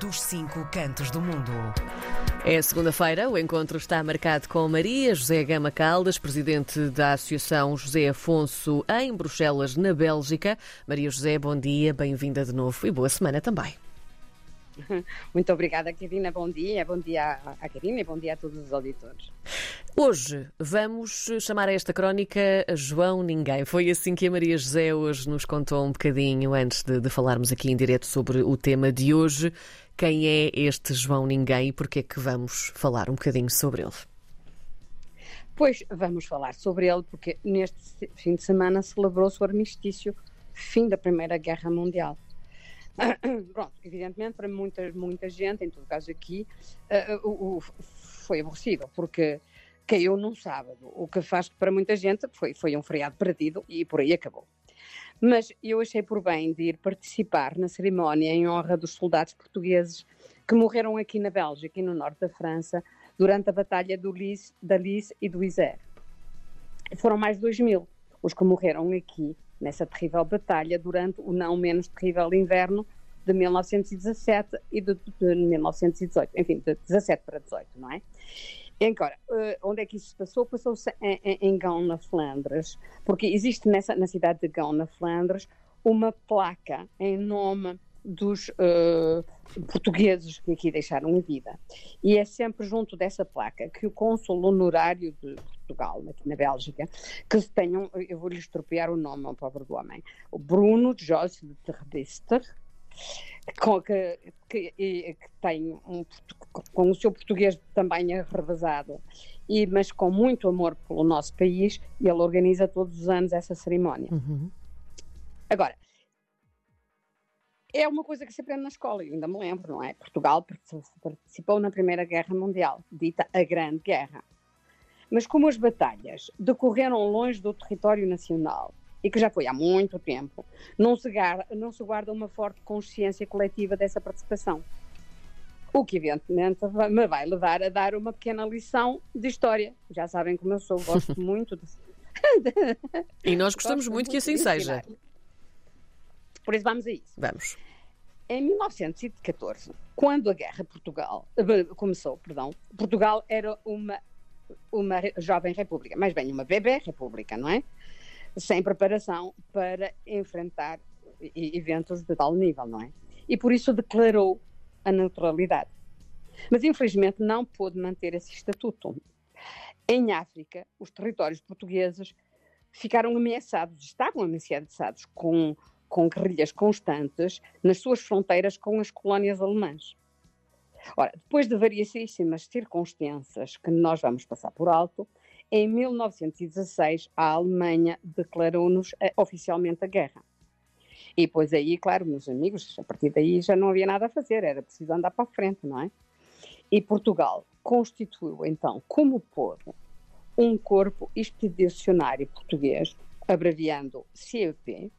dos cinco cantos do mundo. É segunda-feira, o encontro está marcado com Maria José Gama Caldas, presidente da Associação José Afonso em Bruxelas, na Bélgica. Maria José, bom dia, bem-vinda de novo e boa semana também. Muito obrigada, Karina. Bom dia. Bom dia à Karina e bom dia a todos os auditores. Hoje vamos chamar a esta crónica João Ninguém. Foi assim que a Maria José hoje nos contou um bocadinho antes de, de falarmos aqui em direto sobre o tema de hoje. Quem é este João Ninguém e porquê é que vamos falar um bocadinho sobre ele? Pois vamos falar sobre ele porque neste fim de semana celebrou-se o armistício, fim da Primeira Guerra Mundial. Pronto, evidentemente para muita, muita gente, em todo caso aqui, uh, foi aborrecido, porque caiu num sábado, o que faz que para muita gente foi, foi um feriado perdido e por aí acabou. Mas eu achei por bem de ir participar na cerimónia em honra dos soldados portugueses que morreram aqui na Bélgica e no norte da França durante a Batalha do Lys, da Lys e do Isère. Foram mais de 2 mil os que morreram aqui nessa terrível batalha durante o não menos terrível inverno de 1917 e de, de 1918, enfim, de 17 para 18, não é? Agora, uh, onde é que isso se passou? Passou-se em, em, em Gão, na Flandres, porque existe nessa, na cidade de Gão, na Flandres, uma placa em nome dos uh, portugueses que aqui deixaram a vida. E é sempre junto dessa placa que o cônsul honorário de Portugal, aqui na Bélgica, que se tenham, eu vou-lhe estropear o nome ao pobre do homem, o Bruno Joyce de Terbister, que, que, que, tem um, com o seu português também arrevesado, e, mas com muito amor pelo nosso país, e ele organiza todos os anos essa cerimónia. Uhum. Agora, é uma coisa que se aprende na escola, eu ainda me lembro, não é? Portugal participou na Primeira Guerra Mundial, dita a Grande Guerra. Mas como as batalhas decorreram longe do território nacional e que já foi há muito tempo, não se, guarda, não se guarda uma forte consciência coletiva dessa participação. O que, evidentemente, me vai levar a dar uma pequena lição de história. Já sabem como eu sou, gosto muito de. e nós gostamos muito que assim seja. Por isso, vamos a isso. Vamos. Em 1914, quando a guerra Portugal eh, começou, perdão, Portugal era uma uma jovem república, mais bem uma bebê república, não é? Sem preparação para enfrentar eventos de tal nível, não é? E por isso declarou a neutralidade. Mas infelizmente não pôde manter esse estatuto. Em África, os territórios portugueses ficaram ameaçados, estavam ameaçados com com guerrilhas constantes nas suas fronteiras com as colónias alemãs. Ora, depois de variedíssimas circunstâncias que nós vamos passar por alto, em 1916 a Alemanha declarou-nos eh, oficialmente a guerra. E depois aí, claro, meus amigos, a partir daí já não havia nada a fazer, era preciso andar para a frente, não é? E Portugal constituiu então, como povo, um corpo expedicionário português, abreviando CEP,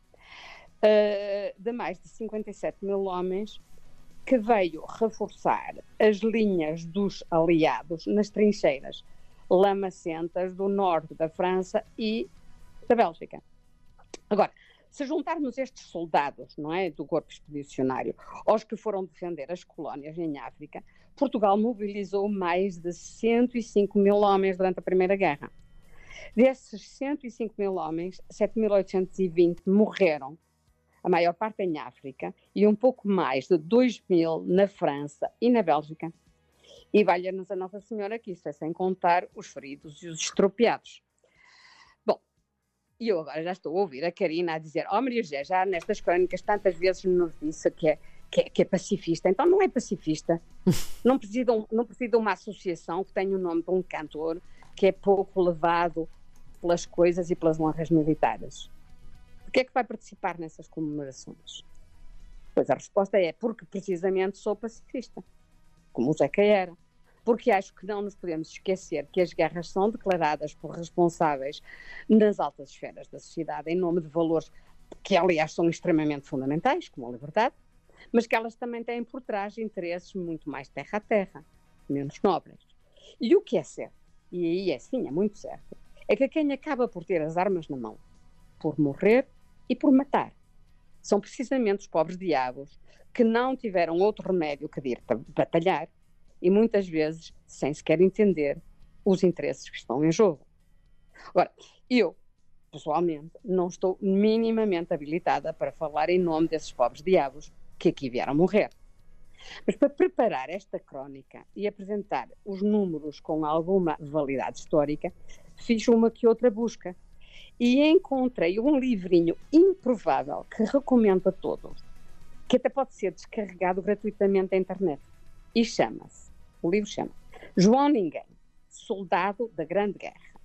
uh, de mais de 57 mil homens que veio reforçar as linhas dos aliados nas trincheiras lamacentas do norte da França e da Bélgica. Agora, se juntarmos estes soldados, não é, do corpo expedicionário, aos que foram defender as colónias em África, Portugal mobilizou mais de 105 mil homens durante a Primeira Guerra. Desses 105 mil homens, 7.820 morreram a maior parte em África, e um pouco mais de 2 mil na França e na Bélgica. E valha-nos a Nossa Senhora que isso é sem contar os feridos e os estropiados. Bom, e eu agora já estou a ouvir a Karina a dizer: Oh, Maria José, já nestas crónicas tantas vezes nos disse que é, que é, que é pacifista. Então não é pacifista. não, precisa, não precisa de uma associação que tenha o nome de um cantor que é pouco levado pelas coisas e pelas honras militares. Porquê é que vai participar nessas comemorações? Pois a resposta é porque precisamente sou pacifista, como o Zeca era. Porque acho que não nos podemos esquecer que as guerras são declaradas por responsáveis nas altas esferas da sociedade em nome de valores que, aliás, são extremamente fundamentais, como a liberdade, mas que elas também têm por trás interesses muito mais terra a terra, menos nobres. E o que é certo, e aí é sim, é muito certo, é que quem acaba por ter as armas na mão, por morrer, e por matar. São precisamente os pobres diabos que não tiveram outro remédio que ir batalhar e muitas vezes sem sequer entender os interesses que estão em jogo. Agora, eu, pessoalmente, não estou minimamente habilitada para falar em nome desses pobres diabos que aqui vieram morrer. Mas para preparar esta crónica e apresentar os números com alguma validade histórica, fiz uma que outra busca e encontrei um livrinho improvável que recomendo a todos, que até pode ser descarregado gratuitamente da internet. E chama-se, o livro chama João Ninguém, Soldado da Grande Guerra.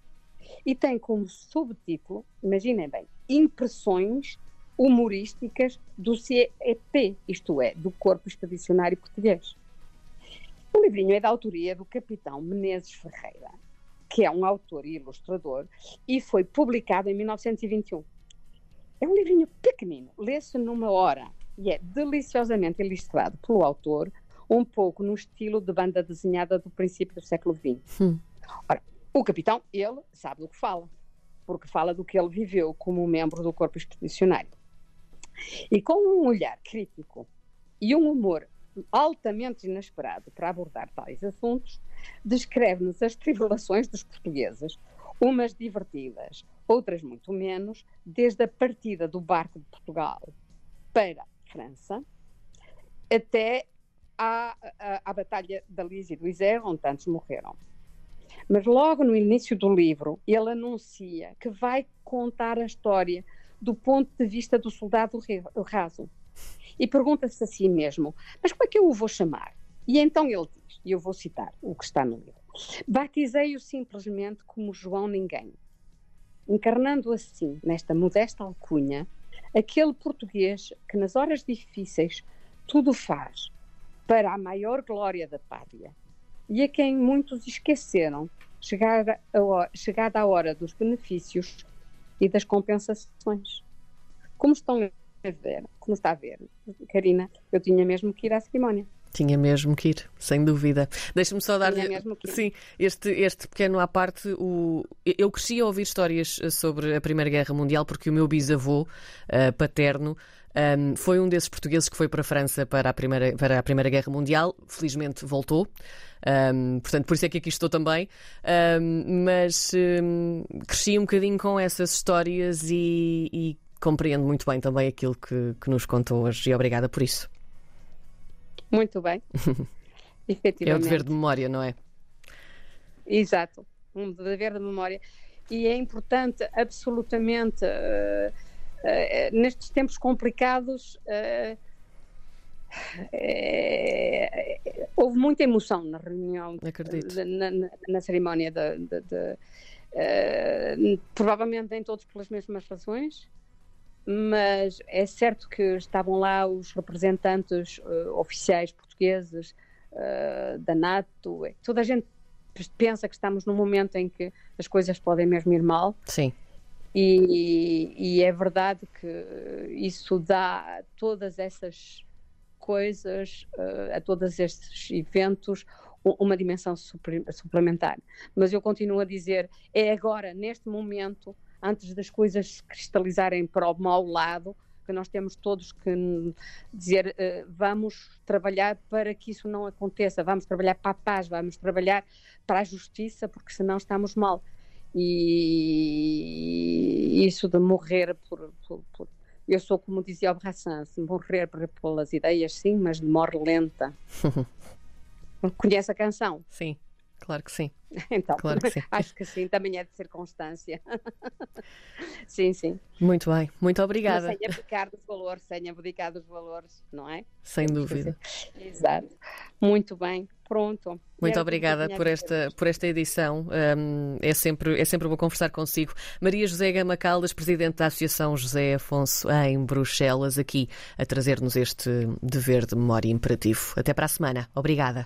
E tem como subtítulo, imaginem bem, Impressões humorísticas do CEP, isto é, do Corpo Expedicionário Português. O livrinho é da autoria do capitão Menezes Ferreira, que é um autor e ilustrador, e foi publicado em 1921. É um livrinho pequenino, lê-se numa hora e é deliciosamente ilustrado pelo autor, um pouco no estilo de banda desenhada do princípio do século XX. Hum. Ora, o capitão, ele sabe do que fala, porque fala do que ele viveu como membro do corpo expedicionário. E com um olhar crítico e um humor altamente inesperado para abordar tais assuntos, descreve-nos as tribulações dos portugueses, umas divertidas, outras muito menos, desde a partida do barco de Portugal para França até à, à, à Batalha da Lise e do Isère, onde tantos morreram. Mas logo no início do livro, ele anuncia que vai contar a história do ponto de vista do soldado raso. E pergunta-se a si mesmo: mas como é que eu o vou chamar? E então ele diz, e eu vou citar o que está no livro: Batizei-o simplesmente como João Ninguém, encarnando assim, nesta modesta alcunha, aquele português que nas horas difíceis tudo faz para a maior glória da pátria e a quem muitos esqueceram, chegada a, chegada a hora dos benefícios e das compensações. Como estão a ver, como está a ver, Karina, eu tinha mesmo que ir à cerimónia. Tinha mesmo que ir, sem dúvida. Deixa-me só dar-lhe. Sim, este, este pequeno à parte. O... Eu cresci a ouvir histórias sobre a Primeira Guerra Mundial porque o meu bisavô uh, paterno um, foi um desses portugueses que foi para a França para a Primeira, para a primeira Guerra Mundial. Felizmente voltou. Um, portanto, por isso é que aqui estou também. Um, mas cresci um bocadinho com essas histórias e, e compreendo muito bem também aquilo que, que nos contou hoje. E obrigada por isso. Muito bem. Efetivamente. É o dever de memória, não é? Exato. Um dever de memória. E é importante, absolutamente. Uh Uh, nestes tempos complicados, uh, houve muita emoção na reunião, na, na, na, cerimónia de, de provavelmente nem todos pelas mesmas razões, mas é certo que estavam lá os representantes oficiais portugueses da NATO, toda a gente pensa que estamos num momento em que as coisas podem mesmo ir mal. Sim. E, e, é verdade que isso dá todas essas coisas, uh, a todos estes eventos, uma dimensão suplementar. Mas eu continuo a dizer, é agora, neste momento, antes das coisas se cristalizarem para o mau lado, que nós temos todos que dizer uh, vamos trabalhar para que isso não aconteça, vamos trabalhar para a paz, vamos trabalhar para a justiça, porque senão estamos mal e isso de morrer por, por, por eu sou como dizia o Brassens, morrer pelas ideias sim, mas de morre lenta. Conhece a canção? Sim, claro que sim. Então, claro que sim. acho que sim, também é de circunstância. sim, sim. Muito bem, muito obrigada. Mas sem abdicar dos valores, sem abdicar dos valores, não é? Sem dúvida. Exato. Muito bem, pronto. Muito obrigada por esta, por esta edição. Um, é, sempre, é sempre bom conversar consigo. Maria José Gama Caldas, Presidente da Associação José Afonso em Bruxelas, aqui a trazer-nos este dever de memória imperativo. Até para a semana. Obrigada.